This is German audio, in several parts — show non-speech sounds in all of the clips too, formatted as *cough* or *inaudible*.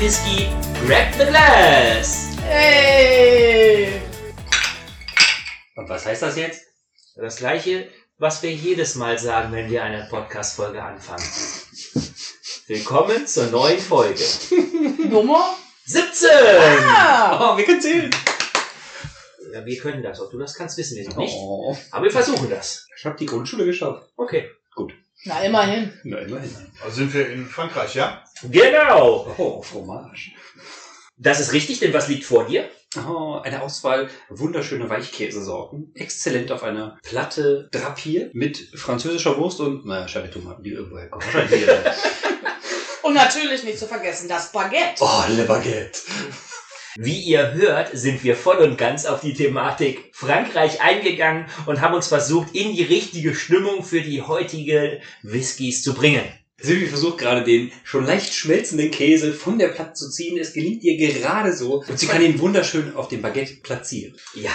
Whisky Grab the Glass. Hey! Und was heißt das jetzt? Das gleiche, was wir jedes Mal sagen, wenn wir eine Podcast-Folge anfangen. Willkommen zur neuen Folge. *laughs* Nummer? 17! Ah! Oh, wir können zählen. Ja, wir können das. Ob du das kannst, wissen wir noch nicht. Oh, Aber wir versuchen das. ich habe die Grundschule geschafft. Okay. Na, immerhin. Na, immerhin. Also sind wir in Frankreich, ja? Genau. Oh, Fromage. Das ist richtig, denn was liegt vor dir? Oh, eine Auswahl wunderschöner Weichkäsesorten. Exzellent auf einer Platte drapiert mit französischer Wurst und, naja, Scheibentomaten, die irgendwo herkommen. Wahrscheinlich hier. *laughs* Und natürlich nicht zu vergessen, das Baguette. oh, Le Baguette. Wie ihr hört, sind wir voll und ganz auf die Thematik Frankreich eingegangen und haben uns versucht, in die richtige Stimmung für die heutige Whiskys zu bringen. Silvi versucht gerade den schon leicht schmelzenden Käse von der Platte zu ziehen. Es gelingt ihr gerade so. Und sie kann ihn wunderschön auf dem Baguette platzieren. Ja,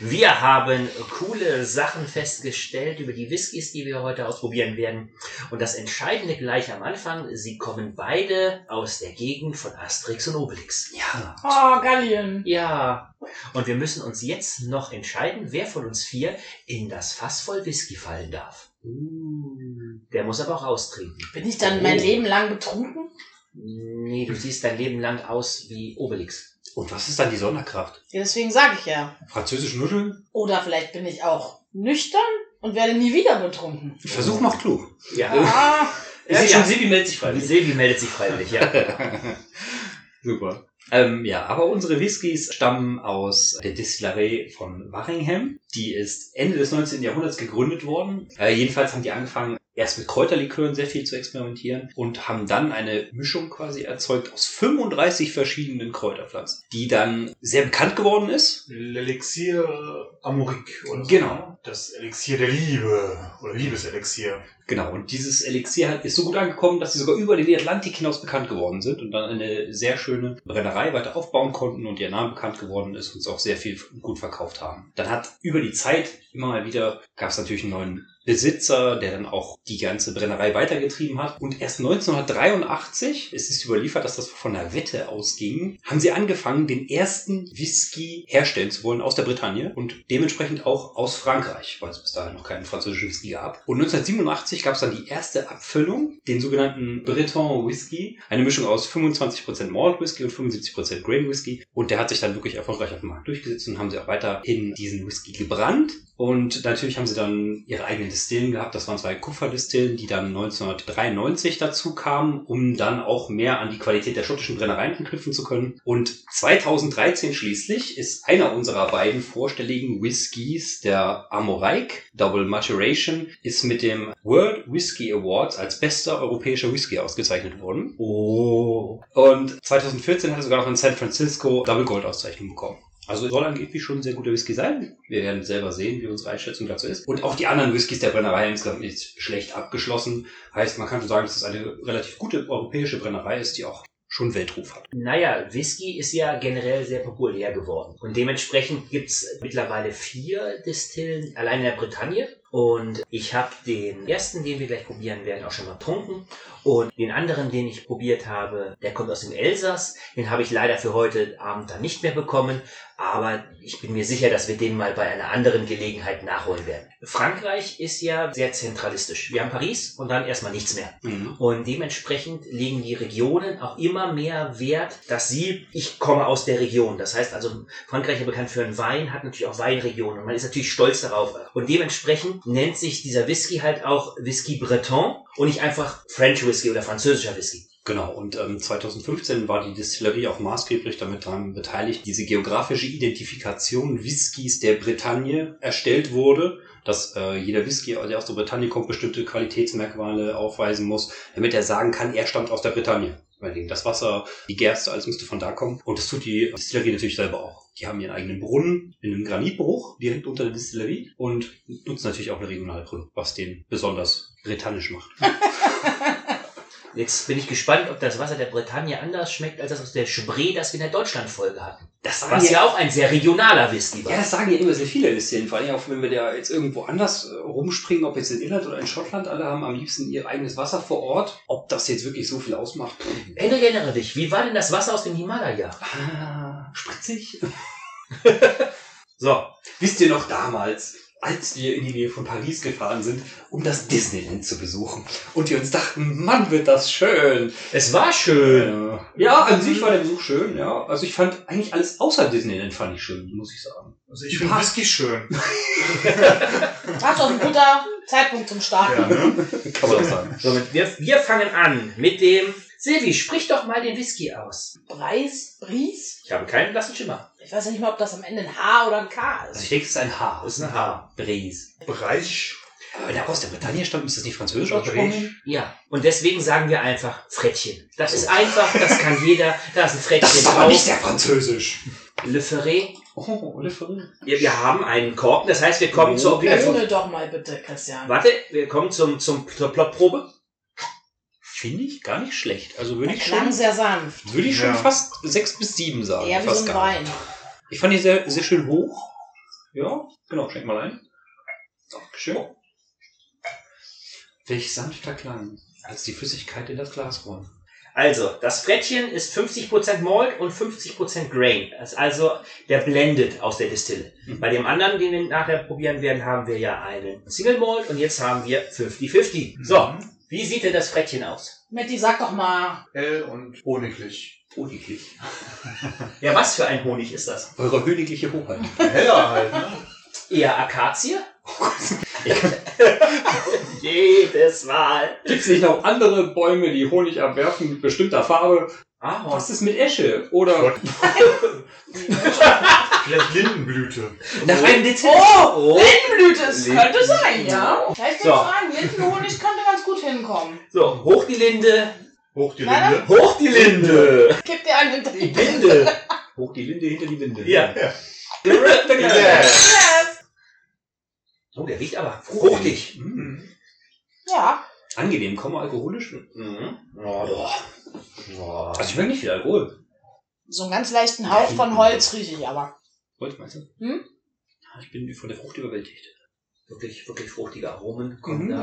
wir haben coole Sachen festgestellt über die Whiskys, die wir heute ausprobieren werden. Und das Entscheidende gleich am Anfang, sie kommen beide aus der Gegend von Asterix und Obelix. Ja. Oh, Gallien. Ja, und wir müssen uns jetzt noch entscheiden, wer von uns vier in das Fass voll Whisky fallen darf. Der muss aber auch austrinken. Bin ich dann mein Leben lang betrunken? Nee, du siehst dein Leben lang aus wie Obelix. Und was ist dann die Sonderkraft? Ja, deswegen sage ich ja. Französisch Nudeln? Oder vielleicht bin ich auch nüchtern und werde nie wieder betrunken. Versuch macht klug. Ja. Ah, Ja, Sie ja. schon Silvi meldet sich freiwillig. Silvi meldet sich freiwillig, ja. *laughs* Super. Ähm, ja, aber unsere Whiskys stammen aus der Distillerie von Waringham. Die ist Ende des 19. Jahrhunderts gegründet worden. Äh, jedenfalls haben die angefangen, erst mit Kräuterlikören sehr viel zu experimentieren und haben dann eine Mischung quasi erzeugt aus 35 verschiedenen Kräuterpflanzen, die dann sehr bekannt geworden ist. L'Elixier Amorique, oder? so, Genau. Das Elixier der Liebe, oder Liebeselixier. Genau, und dieses Elixier halt ist so gut angekommen, dass sie sogar über den Atlantik hinaus bekannt geworden sind und dann eine sehr schöne Brennerei weiter aufbauen konnten und ihr Name bekannt geworden ist und es auch sehr viel gut verkauft haben. Dann hat über die Zeit immer mal wieder, gab es natürlich einen neuen Besitzer, der dann auch die ganze Brennerei weitergetrieben hat. Und erst 1983, es ist überliefert, dass das von einer Wette ausging, haben sie angefangen, den ersten Whisky herstellen zu wollen aus der Bretagne und dementsprechend auch aus Frankreich, weil es bis dahin noch keinen französischen Whisky gab. Und 1987 gab es dann die erste Abfüllung, den sogenannten Breton Whisky, eine Mischung aus 25% Malt Whisky und 75% Grain Whisky. Und der hat sich dann wirklich erfolgreich auf dem Markt durchgesetzt und haben sie auch weiterhin diesen Whisky gebrannt. Und natürlich haben sie dann ihre eigenen Distillen gehabt. Das waren zwei Kupferdistillen, die dann 1993 dazu kamen, um dann auch mehr an die Qualität der schottischen Brennereien anknüpfen zu können. Und 2013 schließlich ist einer unserer beiden vorstelligen Whiskys, der Amoreik Double Maturation, ist mit dem World Whisky Awards als bester europäischer Whisky ausgezeichnet worden. Oh. Und 2014 hat er sogar noch in San Francisco Double Gold Auszeichnung bekommen. Also soll angeblich schon ein sehr guter Whisky sein. Wir werden selber sehen, wie unsere Einschätzung dazu ist. Und auch die anderen Whiskys der Brennerei insgesamt nicht schlecht abgeschlossen. Heißt, man kann schon sagen, dass es eine relativ gute europäische Brennerei ist, die auch schon Weltruf hat. Naja, Whisky ist ja generell sehr populär geworden. Und dementsprechend gibt's mittlerweile vier Distillen allein in der Bretagne. Und ich habe den ersten, den wir gleich probieren werden, auch schon mal getrunken. Und den anderen, den ich probiert habe, der kommt aus dem Elsass. Den habe ich leider für heute Abend dann nicht mehr bekommen. Aber ich bin mir sicher, dass wir den mal bei einer anderen Gelegenheit nachholen werden. Frankreich ist ja sehr zentralistisch. Wir haben Paris und dann erstmal nichts mehr. Und dementsprechend legen die Regionen auch immer mehr Wert, dass sie, ich komme aus der Region. Das heißt also, Frankreich ist bekannt für einen Wein, hat natürlich auch Weinregionen und man ist natürlich stolz darauf. Und dementsprechend nennt sich dieser Whisky halt auch Whisky Breton und nicht einfach French Whisky oder französischer Whisky. Genau, und ähm, 2015 war die Distillerie auch maßgeblich damit daran beteiligt, diese geografische Identifikation Whiskys der Bretagne erstellt wurde, dass äh, jeder Whisky, der aus der Bretagne kommt, bestimmte Qualitätsmerkmale aufweisen muss, damit er sagen kann, er stammt aus der Bretagne. Weil das Wasser, die Gerste, alles müsste von da kommen. Und das tut die Distillerie natürlich selber auch. Die haben ihren eigenen Brunnen in einem Granitbruch direkt unter der Distillerie und nutzen natürlich auch ein regionales Produkt, was den besonders britannisch macht. *laughs* Jetzt bin ich gespannt, ob das Wasser der Bretagne anders schmeckt als das aus der Spree, das wir in der Deutschlandfolge hatten. Das sagen Was ja auch ein sehr regionaler Whisky war. Ja, das sagen ja immer sehr viele Distillen. Vor allem auch, wenn wir da jetzt irgendwo anders äh, rumspringen, ob jetzt in Irland oder in Schottland, alle haben am liebsten ihr eigenes Wasser vor Ort. Ob das jetzt wirklich so viel ausmacht. Henrik, erinnere dich, wie war denn das Wasser aus dem Himalaya? Ah, spritzig. *laughs* *laughs* So, Wisst ihr noch damals, als wir in die Nähe von Paris gefahren sind, um das Disneyland zu besuchen? Und wir uns dachten, Mann, wird das schön. es war schön. Äh, ja, an sich war der Besuch schön, ja. Also ich fand eigentlich alles außer Disneyland fand ich schön, muss ich sagen. Also ich finde Whisky schön. *laughs* Das ist doch ein guter Zeitpunkt zum Starten. Ja, ne? Kann man auch sagen. Somit, wir, wir fangen an mit dem... Silvi, sprich doch mal den Whisky aus. Preis, Bries. Ich habe keinen blassen Schimmer. Ich weiß ja nicht mal, ob das am Ende ein H oder ein K Also ist. ich denke, es ist ein H. Das ist ein H. Brise. Bereich. Aber wenn er aus der Bretagne stammt, ist das nicht französisch Oder ausgesprochen? Ja, und deswegen sagen wir einfach Frettchen. Das ist einfach, das kann jeder. Da ist ein Frettchen Das ist aber drauf. nicht sehr französisch. Le Ferré. Oh, Le Ferré. Wir, wir haben einen Korken, das heißt, wir kommen zur Obligation. Ohne doch mal bitte, Christian. Warte, wir kommen zum, zum, zur Plotprobe. Finde ich gar nicht schlecht. Also würde ich klang schon, sehr sanft. würde ich schon Ja. fast sechs bis sieben sagen. Eher wie fast so ein gar Wein. Ich fand die sehr, sehr schön hoch. Ja, genau, schenk mal ein. Dankeschön. Welch sanfter Klang, als die Flüssigkeit in das Glas roll. Also, das Frettchen ist 50% Malt und 50% Grain. Das ist also der Blended aus der Distille. Mhm. Bei dem anderen, den wir nachher probieren werden, haben wir ja einen Single Malt und jetzt haben wir 50-50. So, Mhm. Wie sieht denn das Frettchen aus? Matti, sag doch mal. Hell und honiglich. Honiglich. *laughs* Ja, was für ein Honig ist das? Eure königliche Hoheit. *laughs* Heller halt, ne? Eher Akazie? *laughs* Jedes Mal. Gibt es nicht noch andere Bäume, die Honig abwerfen mit bestimmter Farbe? Ahorn. Was ist mit Esche? Oder Gott. Vielleicht Lindenblüte. Nach einem Detail. Oh, Lindenblüte, es könnte sein, ja. Vielleicht So. sagen, Lindenhonig könnte hinkommen. So, hoch die Linde. Hoch die Nein, Linde. Hoch die Linde. Gib dir einen hinter Die Linde. hoch die Linde hinter die Winde. Ja. Yeah. Yes. Oh, der riecht aber fruchtig. Mhm. Ja, Angenehm, kaum alkoholisch. Mhm. Oh, doch. Oh. Also ich merke nicht viel Alkohol. so einen ganz leichten Hauch von Holz rieche ich aber. Wollt meinst du? Hm? Ich bin von der Frucht überwältigt. Wirklich, wirklich fruchtige Aromen kommen Mhm. da.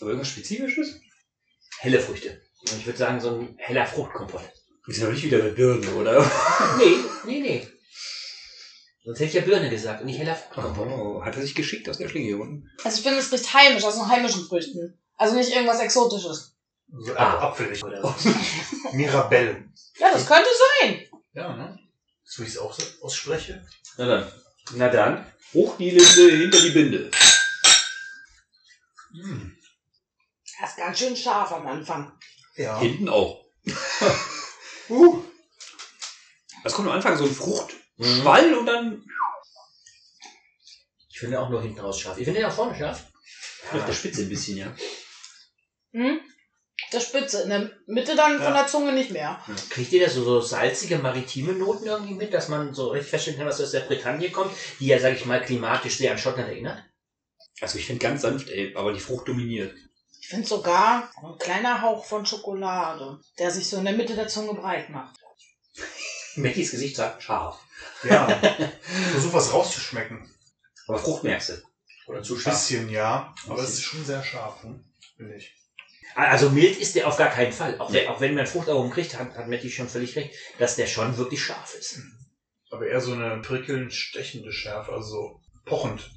Aber irgendwas Spezifisches? Helle Früchte. Und ich würde sagen, so ein heller Fruchtkompott. Wir sind aber nicht wieder mit Birnen, oder? *laughs* Nee, nee, nee. Sonst hätte ich ja Birne gesagt und nicht heller Fruchtkompott. Oh, hat er sich geschickt aus der Schlinge hier unten? Also ich finde, es riecht heimisch, aus den heimischen Früchten. Also nicht irgendwas Exotisches. So Ah. apfelig. Oder was? *laughs* Mirabelle. Ja, das könnte sein. Ja, ne? So wie ich es auch so ausspreche. Na dann. Na dann. Hoch die Linde, hinter die Binde. Hm. Das ist ganz schön scharf am Anfang. Ja. Hinten auch. *laughs* Uh. Es kommt am Anfang so ein Fruchtschwall und dann Ich finde auch nur hinten raus scharf. Ich finde den auch vorne scharf. auf der Spitze ein bisschen, ja. Hm? Der Spitze. In der Mitte dann von Ja. der Zunge nicht mehr. Kriegt ihr da so, so salzige maritime Noten irgendwie mit, dass man so richtig feststellen kann, was aus der Bretagne kommt, die ja, sag ich mal, klimatisch sehr an Schottland erinnert? Also ich finde ganz sanft, ey, aber die Frucht dominiert. Ich finde sogar ein kleiner Hauch von Schokolade, der sich so in der Mitte der Zunge breit macht. Mattys Gesicht sagt scharf. Ja. Versuch was rauszuschmecken. Aber Frucht merkst du. Oder zu Ein bisschen, ja. Aber es ist schon sehr scharf, ne? Finde ich. Also mild ist der auf gar keinen Fall. Auch, der, auch wenn man Fruchtaromen kriegt, hat, hat Matti schon völlig recht, dass der schon wirklich scharf ist. Aber eher so eine prickelnd stechende Schärfe, also so pochend.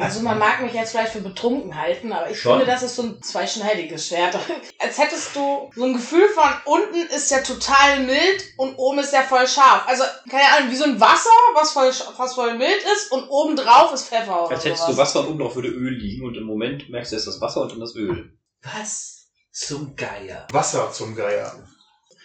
Also man mag mich jetzt vielleicht für betrunken halten, aber ich Schon. finde, das ist so ein zweischneidiges Schwert. *laughs* Als hättest du so ein Gefühl von unten ist ja total mild und oben ist ja voll scharf. Also, keine Ahnung, wie so ein Wasser, was voll, was voll mild ist und oben drauf ist Pfeffer oder Als hättest sowas. du Wasser und oben drauf würde Öl liegen und im Moment merkst du erst das Wasser und dann das Öl. Was zum Geier? Wasser zum Geier.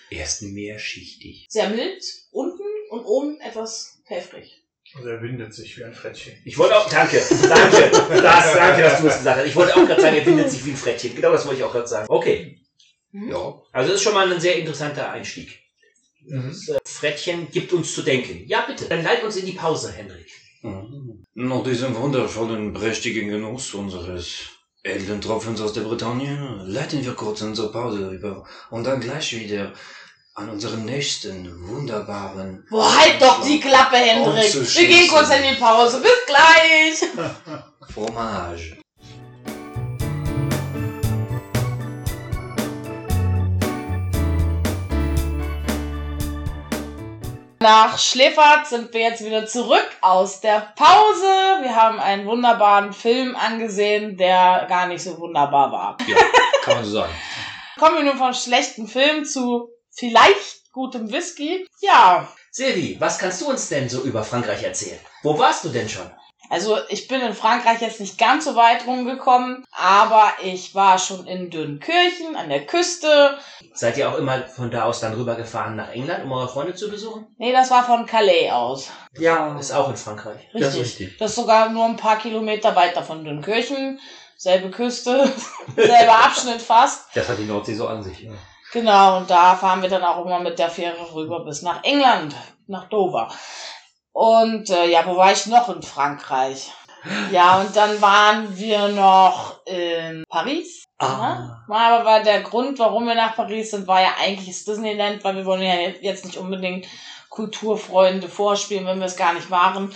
Erst mehrschichtig. Sehr mild, unten und oben etwas pfeffrig. Also er windet sich wie ein Frettchen. Ich wollte auch, danke, danke, das, danke, dass du es gesagt hast. Ich wollte auch gerade sagen, er findet sich wie ein Frettchen. Genau das wollte ich auch gerade sagen. Okay, Hm? Ja. also das ist schon mal ein sehr interessanter Einstieg. Mhm. Das äh, Frettchen gibt uns zu denken. Ja, bitte, dann leit uns in die Pause, Henrik. Mhm. Nach diesem wundervollen, prächtigen Genuss unseres edlen Tropfen aus der Bretagne leiten wir kurz unsere Pause über und dann gleich wieder an unseren nächsten wunderbaren Boah, halt doch die Klappe, Hendrik. Wir gehen kurz in die Pause. Bis gleich. *laughs* Fromage. Nach Schläfert sind wir jetzt wieder zurück aus der Pause. Wir haben einen wunderbaren Film angesehen, der gar nicht so wunderbar war. Ja, kann man so sagen. *laughs* Kommen wir nun von schlechten Film zu vielleicht gutem Whisky. Ja, Silvi, was kannst du uns denn so über Frankreich erzählen? Wo warst du denn schon? also ich bin in Frankreich jetzt nicht ganz so weit rumgekommen, aber ich war schon in Dünnkirchen an der Küste. Seid ihr auch immer von da aus dann rübergefahren nach England, um eure Freunde zu besuchen? Nee, das war von Calais aus. Ja. Ist auch in Frankreich. Richtig. Das ist richtig. Das ist sogar nur ein paar Kilometer weiter von Dünnkirchen. Selbe Küste, *laughs* selber Abschnitt fast. Das hat die Nordsee so an sich. Genau, und da fahren wir dann auch immer mit der Fähre rüber bis nach England, nach Dover. Und äh, ja, wo war ich noch in Frankreich? Ja, und dann waren wir noch in Paris. Ah. Ja, aber war der Grund, warum wir nach Paris sind, war ja eigentlich das Disneyland, weil wir wollen ja jetzt nicht unbedingt Kulturfreunde vorspielen, wenn wir es gar nicht waren.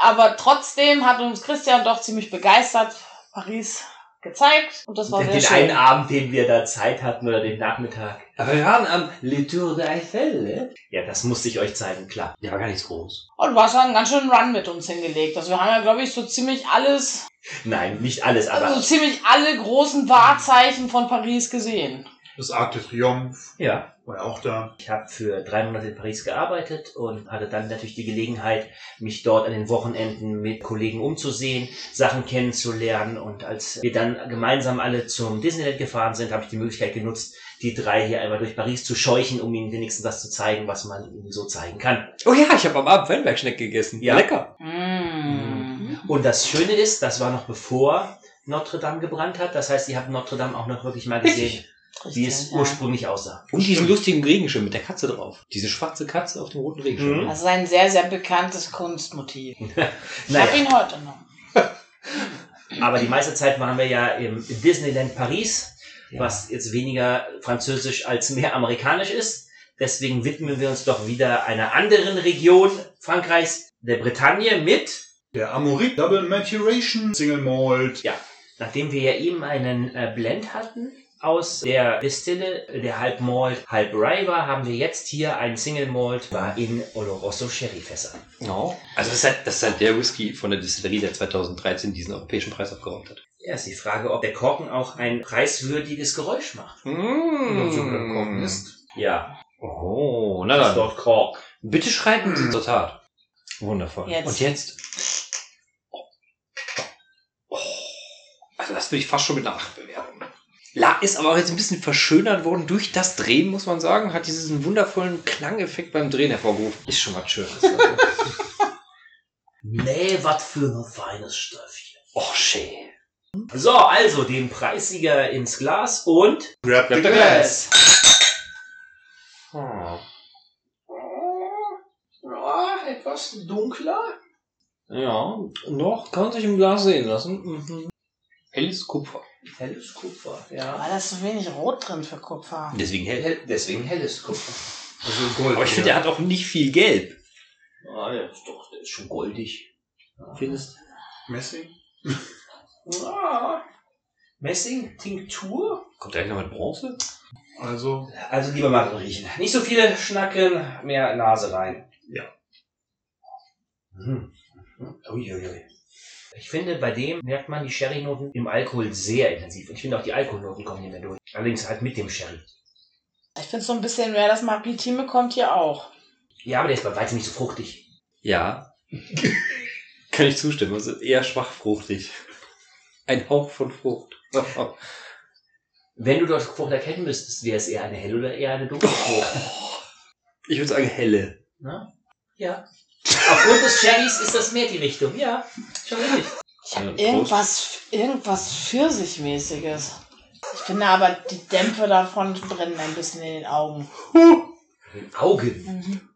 Aber trotzdem hat uns Christian doch ziemlich begeistert Paris gezeigt und das war sehr den schön. einen Abend, den wir da Zeit hatten, oder den Nachmittag. Aber wir waren am Le Tour d'Eiffel, ne? Ja, das musste ich euch zeigen, klar. Der war gar nicht groß. Und du hast einen ganz schönen Run mit uns hingelegt. Also wir haben ja, glaube ich, so ziemlich alles, Nein, nicht alles, aber also so ziemlich alle großen Wahrzeichen von Paris gesehen. Das Arc de Triomphe ja. war ja auch da. Ich habe für drei Monate in Paris gearbeitet und hatte dann natürlich die Gelegenheit, mich dort an den Wochenenden mit Kollegen umzusehen, Sachen kennenzulernen. Und als wir dann gemeinsam alle zum Disneyland gefahren sind, habe ich die Möglichkeit genutzt, die drei hier einmal durch Paris zu scheuchen, um ihnen wenigstens das zu zeigen, was man ihnen so zeigen kann. Oh ja, ich habe am Abend Weinbergschneck gegessen. Ja. Lecker. Mm. Und das Schöne ist, das war noch bevor Notre Dame gebrannt hat. Das heißt, ihr habt Notre Dame auch noch wirklich mal gesehen, Richtig. wie es ja. ursprünglich aussah. Und diesen lustigen Regenschirm mit der Katze drauf. Diese schwarze Katze auf dem roten Regenschirm. Mhm. Das ist ein sehr, sehr bekanntes Kunstmotiv. *laughs* Ich Naja. habe ihn heute noch. *laughs* Aber die meiste Zeit waren wir ja im Disneyland Paris, was jetzt weniger französisch als mehr amerikanisch ist. Deswegen widmen wir uns doch wieder einer anderen Region Frankreichs, der Bretagne, mit, Der Amorit Double Maturation Single Malt. nachdem wir ja eben einen äh, Blend hatten aus der Distille, der halb Malt, halb Rye war, haben wir jetzt hier einen Single Malt war in Oloroso Sherry Fässer. Oh. Also das ist, halt, das ist halt der Whisky von der Distillerie, der 2013 diesen europäischen Preis abgeräumt hat. Ja, ist die Frage, ob der Korken auch ein preiswürdiges Geräusch macht. Wenn so gekommen ist. Ja, Oh, na das ist dann. Kork. Bitte schreiben Sie zur Tat. Wundervoll. Jetzt. Und jetzt? Oh. Also das würde ich fast schon mit einer 8 bewerten. La ist aber auch jetzt ein bisschen verschönert worden durch das Drehen, muss man sagen. Hat diesen wundervollen Klangeffekt beim Drehen hervorgerufen. Ist schon was Schönes. Also. *laughs* Nee, was für ein feines Stöffchen. oh, schön. So, also den Preissieger ins Glas und Grab the Grab the glass. Oh. ja, etwas dunkler. Ja, noch kann sich im Glas sehen lassen. Mhm. Helles Kupfer. Helles Kupfer, ja. da ist so wenig Rot drin für Kupfer. Deswegen hell. Hell, deswegen helles Kupfer. Also Gold. Aber ich finde, er hat auch nicht viel Gelb. Ah, ja, ist doch, der ist schon goldig. Findest Messing. Ah, Messing, Tinktur. Kommt der eigentlich noch mit Bronze? Also, Also lieber mal riechen. Nicht so viele schnacken, mehr Nase rein. Ja. Mhm. Uiuiui. Ich finde, bei dem merkt man die Sherry-Noten im Alkohol sehr intensiv. Und ich finde auch die Alkoholnoten kommen hier mehr durch. Allerdings halt mit dem Sherry. Ich finde so ein bisschen mehr, das Maritime kommt hier auch. Ja, aber der ist bei weitem nicht so fruchtig. Ja. *laughs* Kann ich zustimmen. Also eher schwach fruchtig. Ein Hauch von Frucht. *laughs* Wenn du dort Frucht erkennen müsstest, wäre es eher eine helle oder eher eine dunkle Frucht. Ich würde sagen helle. Na? Ja. Aufgrund des Sherrys ist das mehr die Richtung. Ja, schon richtig. Ich habe Ja, irgendwas, irgendwas Pfirsichmäßiges. Ich finde aber, die Dämpfe davon brennen ein bisschen in den Augen. Den Augen. Mhm.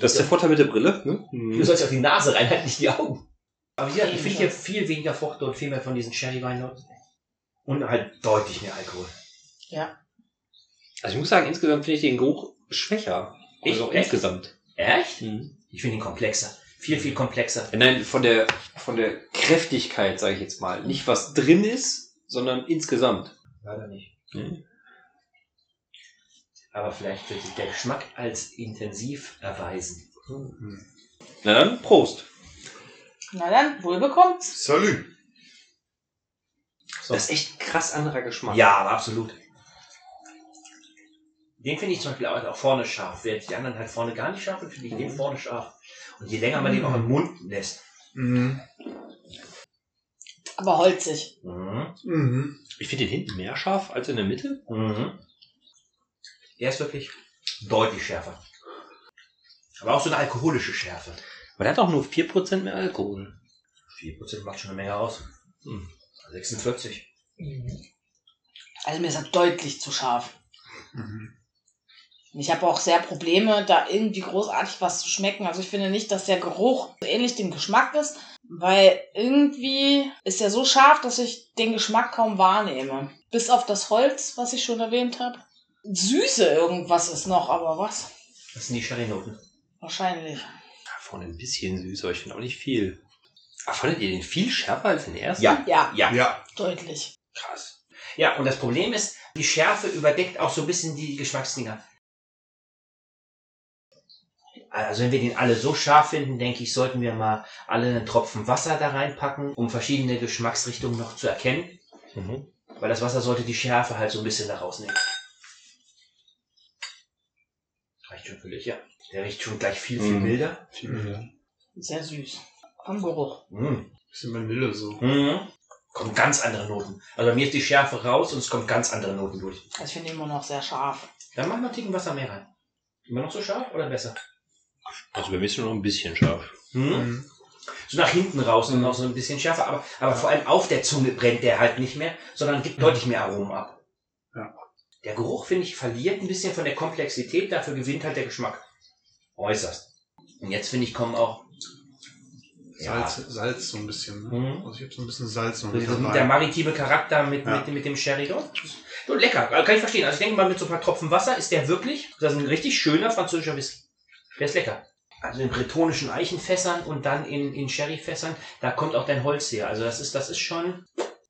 Das ist der Vorteil mit der Brille. Ne? Du sollst auf die Nase rein, halt nicht die Augen. Aber ja, ich Eben finde hier viel weniger Frucht und viel mehr von diesen Sherry-Weinnoten. Und halt deutlich mehr Alkohol. Also ich muss sagen, insgesamt finde ich den Geruch schwächer. Echt? Also Echt? insgesamt. Echt? Mhm. Ich finde ihn komplexer. Viel, viel komplexer. Nein, von der, von der Kräftigkeit, sage ich jetzt mal. Nicht was drin ist, sondern insgesamt. Leider nicht. Mhm. Aber vielleicht wird sich der Geschmack als intensiv erweisen. Na dann, Prost. Na dann, wohl bekommt. Salü. So. Das ist echt ein krass anderer Geschmack. Ja, aber absolut. Den finde ich zum Beispiel auch, auch vorne scharf. Während die anderen halt vorne gar nicht scharf sind, finde ich den vorne scharf. Und je länger man den auch im Mund lässt. Mhm. Aber holzig. Mhm. Mhm. Ich finde den hinten mehr scharf als in der Mitte. Mhm. Der ist wirklich deutlich schärfer. Aber auch so eine alkoholische Schärfe. Aber der hat auch nur 4% mehr Alkohol. 4% macht schon eine Menge aus. Hm. 46. Also mir ist er deutlich zu scharf. Mhm. Und Ich habe auch sehr Probleme, da irgendwie großartig was zu schmecken. Also ich finde nicht, dass der Geruch so ähnlich dem Geschmack ist, weil irgendwie ist er so scharf, dass ich den Geschmack kaum wahrnehme. Bis auf das Holz, was ich schon erwähnt habe. Süße irgendwas ist noch, aber was? Das sind die Sherry-Noten. Wahrscheinlich. Ja, vorne ein bisschen süß, aber ich finde auch nicht viel. Aber fandet ihr den viel schärfer als den ersten? Ja. Ja, Ja. Ja. deutlich. Krass. Ja, und das Problem ist, die Schärfe überdeckt auch so ein bisschen die Geschmacksdinger. Also wenn wir den alle so scharf finden, denke ich, sollten wir mal alle einen Tropfen Wasser da reinpacken, um verschiedene Geschmacksrichtungen noch zu erkennen. Mhm. Weil das Wasser sollte die Schärfe halt so ein bisschen da rausnehmen. Reicht schon völlig, ja. Der riecht schon gleich viel, viel Mhm. milder. Mhm. Sehr süß. Vom Geruch. Mhm. Bisschen Vanille so. Mhm. Kommen ganz andere Noten. Also bei mir ist die Schärfe raus und es kommen ganz andere Noten durch. Also ich finde immer noch sehr scharf. Dann mach noch einen Ticken Wasser mehr rein. Immer noch so scharf oder besser? Also bei mir ist er noch ein bisschen scharf. Mhm. Mhm. So nach hinten raus und noch so ein bisschen schärfer, aber, aber vor allem auf der Zunge brennt der halt nicht mehr, sondern gibt deutlich mehr Aromen ab. Ja. Der Geruch, finde ich, verliert ein bisschen von der Komplexität, dafür gewinnt halt der Geschmack. Äußerst. Und jetzt, finde ich, kommen auch ja, Salz, Salz so ein bisschen. Ne? Mhm. Also ich habe so ein bisschen Salz noch so mit dabei. der maritime Charakter mit, Ja. mit, mit dem Sherry dort. So lecker, also kann ich verstehen. Also ich denke mal, mit so ein paar Tropfen Wasser ist der wirklich, das ist ein richtig schöner französischer Whisky. Der ist lecker. Also in bretonischen Eichenfässern und dann in, in Sherryfässern, da kommt auch dein Holz her. Also das ist, das ist schon,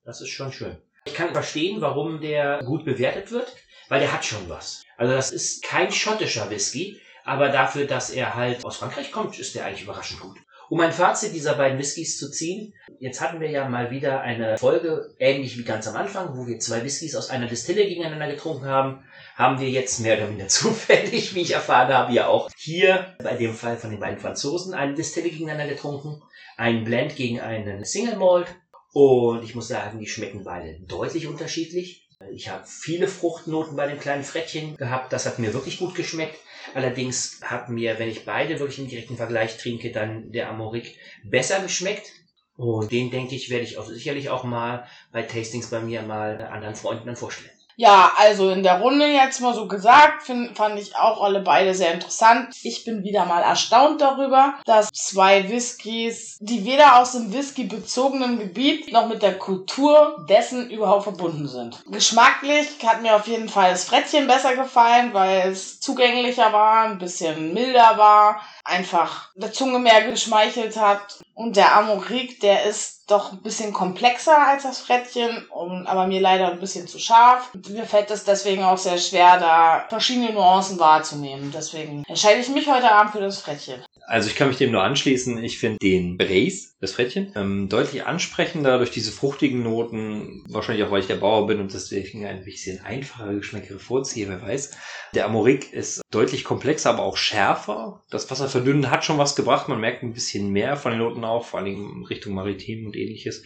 das ist schon schön. Ich kann verstehen, warum der gut bewertet wird, weil der hat schon was. Also das ist kein schottischer Whisky, aber dafür, dass er halt aus Frankreich kommt, ist der eigentlich überraschend gut. Um ein Fazit dieser beiden Whiskys zu ziehen, jetzt hatten wir ja mal wieder eine Folge, ähnlich wie ganz am Anfang, wo wir zwei Whiskys aus einer Distille gegeneinander getrunken haben, haben wir jetzt mehr oder minder *laughs* zufällig, wie ich erfahren habe, ja auch hier, bei dem Fall von den beiden Franzosen, eine Distille gegeneinander getrunken, einen Blend gegen einen Single Malt und ich muss sagen, die schmecken beide deutlich unterschiedlich. Ich habe viele Fruchtnoten bei dem kleinen Frettchen gehabt, das hat mir wirklich gut geschmeckt. Allerdings hat mir, wenn ich beide wirklich im direkten Vergleich trinke, dann der Amorik besser geschmeckt. Und den denke ich, werde ich auch sicherlich auch mal bei Tastings bei mir mal anderen Freunden dann vorstellen. Ja, also in der Runde jetzt mal so gesagt, find, fand ich auch alle beide sehr interessant. Ich bin wieder mal erstaunt darüber, dass zwei Whiskys, die weder aus dem Whisky-bezogenen Gebiet noch mit der Kultur dessen überhaupt verbunden sind. Geschmacklich hat mir auf jeden Fall das Frettchen besser gefallen, weil es zugänglicher war, ein bisschen milder war, einfach der Zunge mehr geschmeichelt hat. Und der Amorik, der ist doch ein bisschen komplexer als das Frettchen, um, aber mir leider ein bisschen zu scharf. Mir fällt es deswegen auch sehr schwer, da verschiedene Nuancen wahrzunehmen. Deswegen entscheide ich mich heute Abend für das Frettchen. Also ich kann mich dem nur anschließen. Ich finde den Brace, das Frettchen, ähm, deutlich ansprechender durch diese fruchtigen Noten. Wahrscheinlich auch, weil ich der Bauer bin und deswegen ein bisschen einfachere Geschmäcke vorziehe, wer weiß. Der Amorik ist deutlich komplexer, aber auch schärfer. Das Wasser verdünnen hat schon was gebracht. Man merkt ein bisschen mehr von den Noten auch, vor allem Richtung Maritim und ähnliches.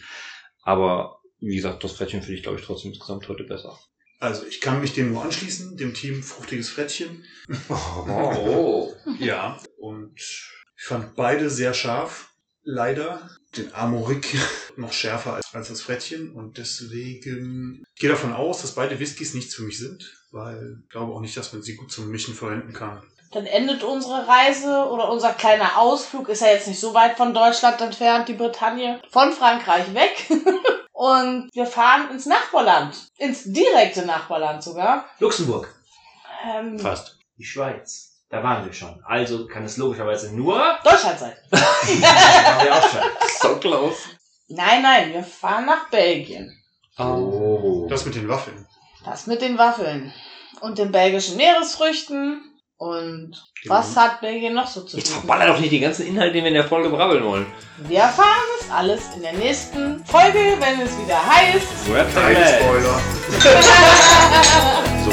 Aber wie gesagt, das Frettchen finde ich, glaube ich, trotzdem insgesamt heute besser. Also ich kann mich dem nur anschließen, dem Team Fruchtiges Frettchen. *laughs* Oh. Ja. Und ich fand beide sehr scharf. Leider den Amorik *laughs* noch schärfer als, als das Frettchen. Und deswegen ich gehe davon aus, dass beide Whiskys nichts für mich sind. Weil ich glaube auch nicht, dass man sie gut zum Mischen verwenden kann. Dann endet unsere Reise oder unser kleiner Ausflug, ist ja jetzt nicht so weit von Deutschland entfernt, die Bretagne, von Frankreich weg. *laughs* Und wir fahren ins Nachbarland. Ins direkte Nachbarland sogar. Luxemburg. Ähm, Fast. Die Schweiz. Da waren wir schon. Also kann es logischerweise nur. Deutschland sein. *laughs* Da waren wir auch schon. So close. Nein, nein, wir fahren nach Belgien. Oh. Das mit den Waffeln. Das mit den Waffeln. Und den belgischen Meeresfrüchten. Und was Genau. hat Belgien noch so zu Jetzt bieten? verballer doch nicht die ganzen Inhalte, die wir in der Folge brabbeln wollen. Wir erfahren es alles in der nächsten Folge, wenn es wieder heißt. Bag. Spoiler. *laughs* So,